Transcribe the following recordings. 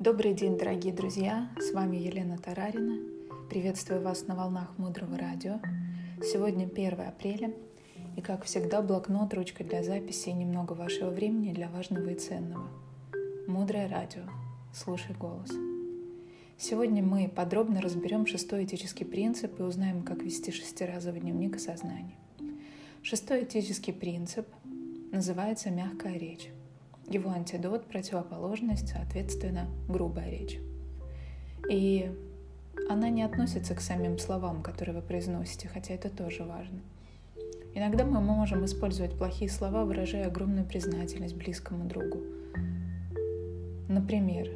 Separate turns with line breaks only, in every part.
Добрый день, дорогие друзья! С вами Елена Тарарина. Приветствую вас на волнах Мудрого Радио. Сегодня 1 апреля, и, как всегда, блокнот, ручка для записи и немного вашего времени для важного и ценного. Мудрое Радио. Слушай голос. Сегодня мы подробно разберем шестой этический принцип и узнаем, как вести шестиразовый дневник осознания. Шестой этический принцип называется «мягкая речь». Его антидот, противоположность, соответственно, грубая речь. И она не относится к самим словам, которые вы произносите, хотя это тоже важно. Иногда мы можем использовать плохие слова, выражая огромную признательность близкому другу. Например,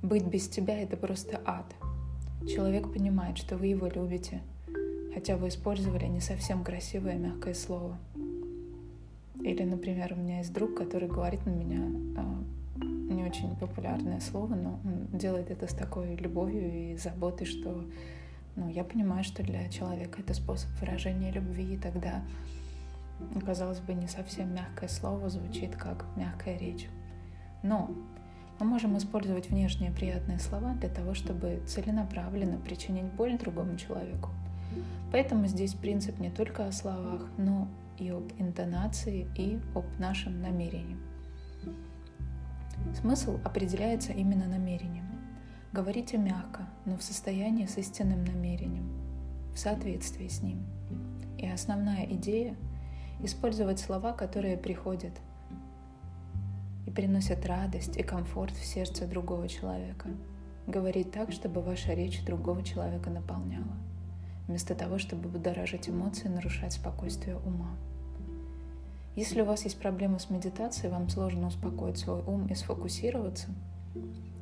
«быть без тебя – это просто ад». Человек понимает, что вы его любите, хотя вы использовали не совсем красивое мягкое слово – или, например, у меня есть друг, который говорит на меня а, не очень популярное слово, но он делает это с такой любовью и заботой, что ну, я понимаю, что для человека это способ выражения любви, и тогда, казалось бы, не совсем мягкое слово звучит как мягкая речь. Но мы можем использовать внешние приятные слова для того, чтобы целенаправленно причинить боль другому человеку. Поэтому здесь принцип не только о словах, но и об интонации, и об нашем намерении. Смысл определяется именно намерением. Говорите мягко, но в состоянии с истинным намерением, в соответствии с ним. И основная идея – использовать слова, которые приходят и приносят радость и комфорт в сердце другого человека. Говорить так, чтобы ваша речь другого человека наполняла вместо того, чтобы будоражить эмоции и нарушать спокойствие ума. Если у вас есть проблемы с медитацией, вам сложно успокоить свой ум и сфокусироваться,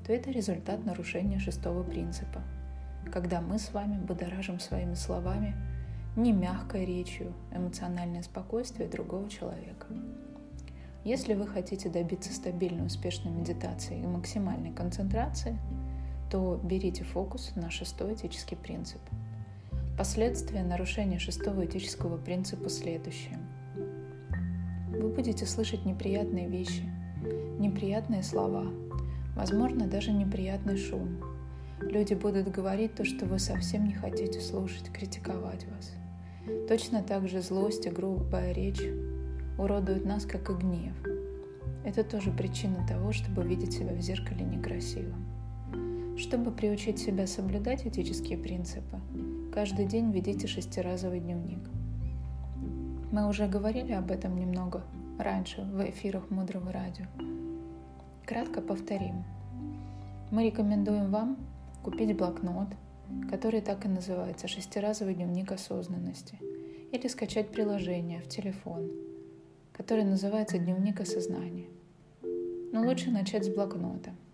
то это результат нарушения шестого принципа, когда мы с вами будоражим своими словами не мягкой речью эмоциональное спокойствие другого человека. Если вы хотите добиться стабильной успешной медитации и максимальной концентрации, то берите фокус на шестой этический принцип – Последствия нарушения шестого этического принципа следующие. Вы будете слышать неприятные вещи, неприятные слова, возможно, даже неприятный шум. Люди будут говорить то, что вы совсем не хотите слушать, критиковать вас. Точно так же злость и грубая речь уродуют нас, как и гнев. Это тоже причина того, чтобы видеть себя в зеркале некрасиво. Чтобы приучить себя соблюдать этические принципы, Каждый день ведите шестиразовый дневник. Мы уже говорили об этом немного раньше в эфирах Мудрого Радио. Кратко повторим. Мы рекомендуем вам купить блокнот, который так и называется «Шестиразовый дневник осознанности», или скачать приложение в телефон, которое называется «Дневник осознания». Но лучше начать с блокнота –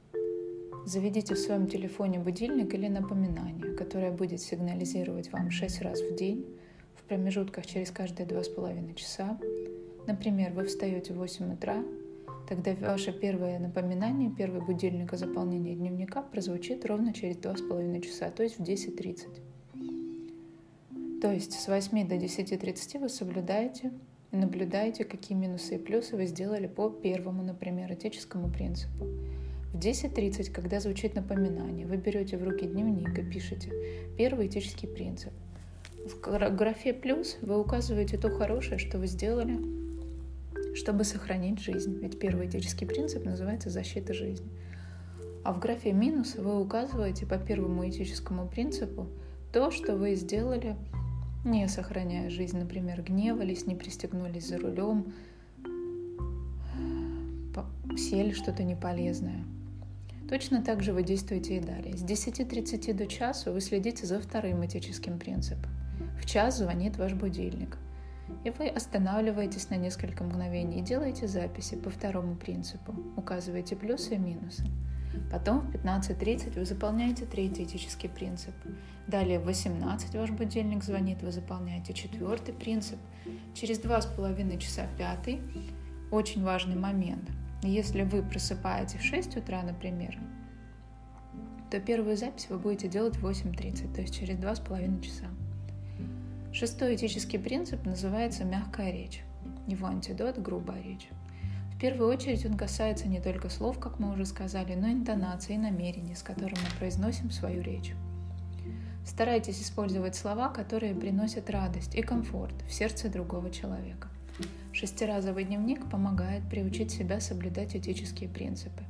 Заведите в своем телефоне будильник или напоминание, которое будет сигнализировать вам 6 раз в день в промежутках через каждые 2,5 часа. Например, вы встаете в 8 утра, тогда ваше первое напоминание, первый будильник о заполнении дневника прозвучит ровно через 2,5 часа, то есть в 10.30. То есть с 8 до 10.30 вы соблюдаете и наблюдаете, какие минусы и плюсы вы сделали по первому, например, этическому принципу. В 10.30, когда звучит напоминание, вы берете в руки дневник и пишете первый этический принцип. В графе «плюс» вы указываете то хорошее, что вы сделали, чтобы сохранить жизнь. Ведь первый этический принцип называется «защита жизни». А в графе «минус» вы указываете по первому этическому принципу то, что вы сделали, не сохраняя жизнь, например, гневались, не пристегнулись за рулем, сели что-то неполезное – Точно так же вы действуете и далее. С 10.30 до часу вы следите за вторым этическим принципом. В час звонит ваш будильник. И вы останавливаетесь на несколько мгновений и делаете записи по второму принципу. Указываете плюсы и минусы. Потом в 15.30 вы заполняете третий этический принцип. Далее в 18 ваш будильник звонит, вы заполняете четвертый принцип. Через два с половиной часа пятый. Очень важный момент – если вы просыпаетесь в 6 утра, например, то первую запись вы будете делать в 8.30, то есть через 2,5 часа. Шестой этический принцип называется «мягкая речь». Его антидот – грубая речь. В первую очередь он касается не только слов, как мы уже сказали, но и интонации и намерений, с которыми мы произносим свою речь. Старайтесь использовать слова, которые приносят радость и комфорт в сердце другого человека. Шестиразовый дневник помогает приучить себя соблюдать этические принципы.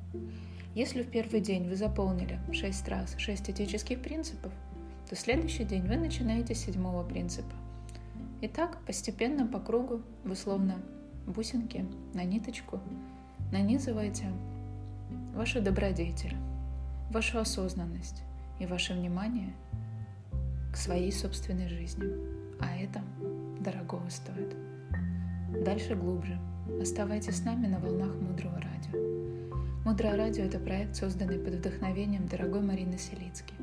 Если в первый день вы заполнили 6 раз 6 этических принципов, то в следующий день вы начинаете с седьмого принципа. И так постепенно по кругу вы словно бусинки на ниточку нанизываете вашу добродетель, вашу осознанность и ваше внимание к своей собственной жизни. А это дорогого стоит. Дальше глубже. Оставайтесь с нами на волнах Мудрого Радио. Мудрое Радио – это проект, созданный под вдохновением дорогой Марины Селицки.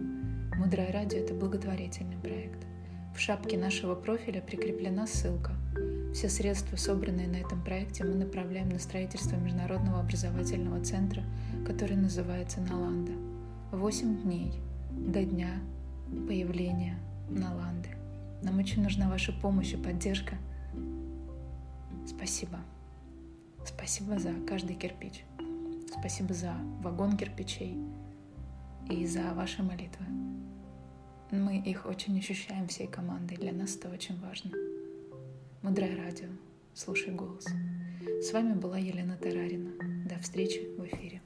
Мудрое Радио – это благотворительный проект. В шапке нашего профиля прикреплена ссылка. Все средства, собранные на этом проекте, мы направляем на строительство Международного образовательного центра, который называется Наланда. Восемь дней до дня появления Наланды. Нам очень нужна ваша помощь и поддержка. Спасибо. Спасибо за каждый кирпич. Спасибо за вагон кирпичей и за ваши молитвы. Мы их очень ощущаем всей командой. Для нас это очень важно. Мудрое радио. Слушай голос. С вами была Елена Тарарина. До встречи в эфире.